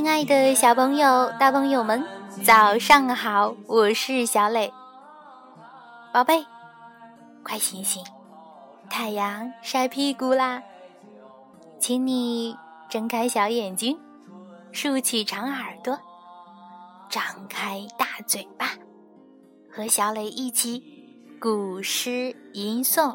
亲爱的小朋友、大朋友们，早上好！我是小磊，宝贝，快醒醒，太阳晒屁股啦！请你睁开小眼睛，竖起长耳朵，张开大嘴巴，和小磊一起古诗吟诵。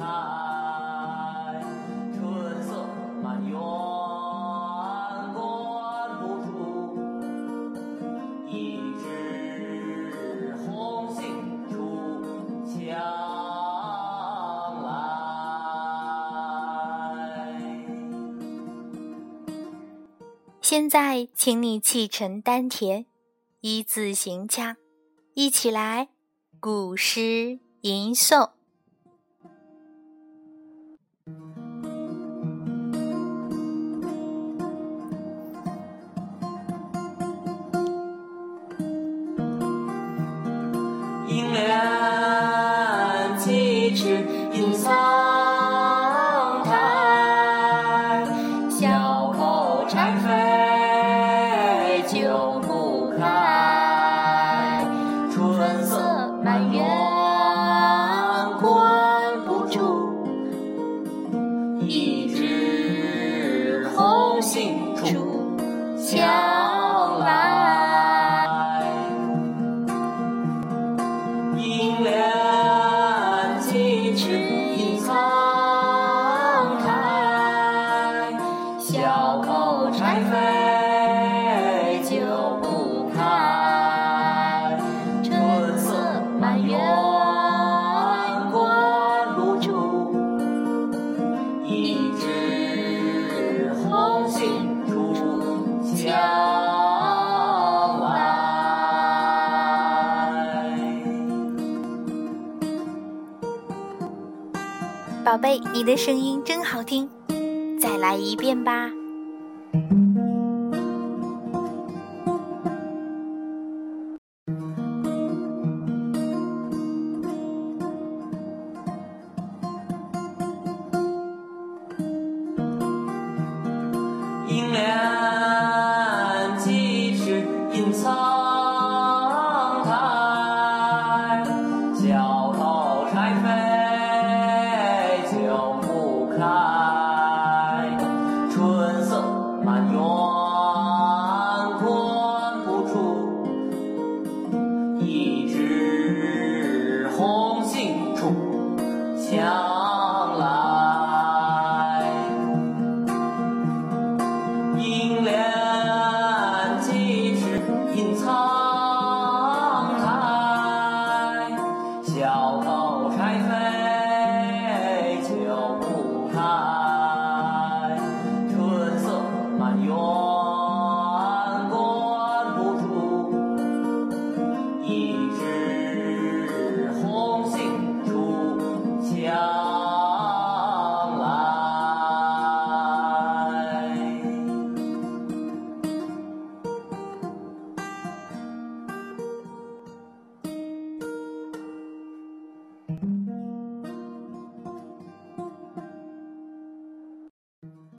开，春色满园，关不住。一枝红杏出墙来。现在，请你气沉丹田，一字行腔，一起来，古诗吟诵。只隐藏台，小口柴扉就不开。春色满园关不住，一枝红杏。宝贝，你的声音真好听，再来一遍吧。Yeah.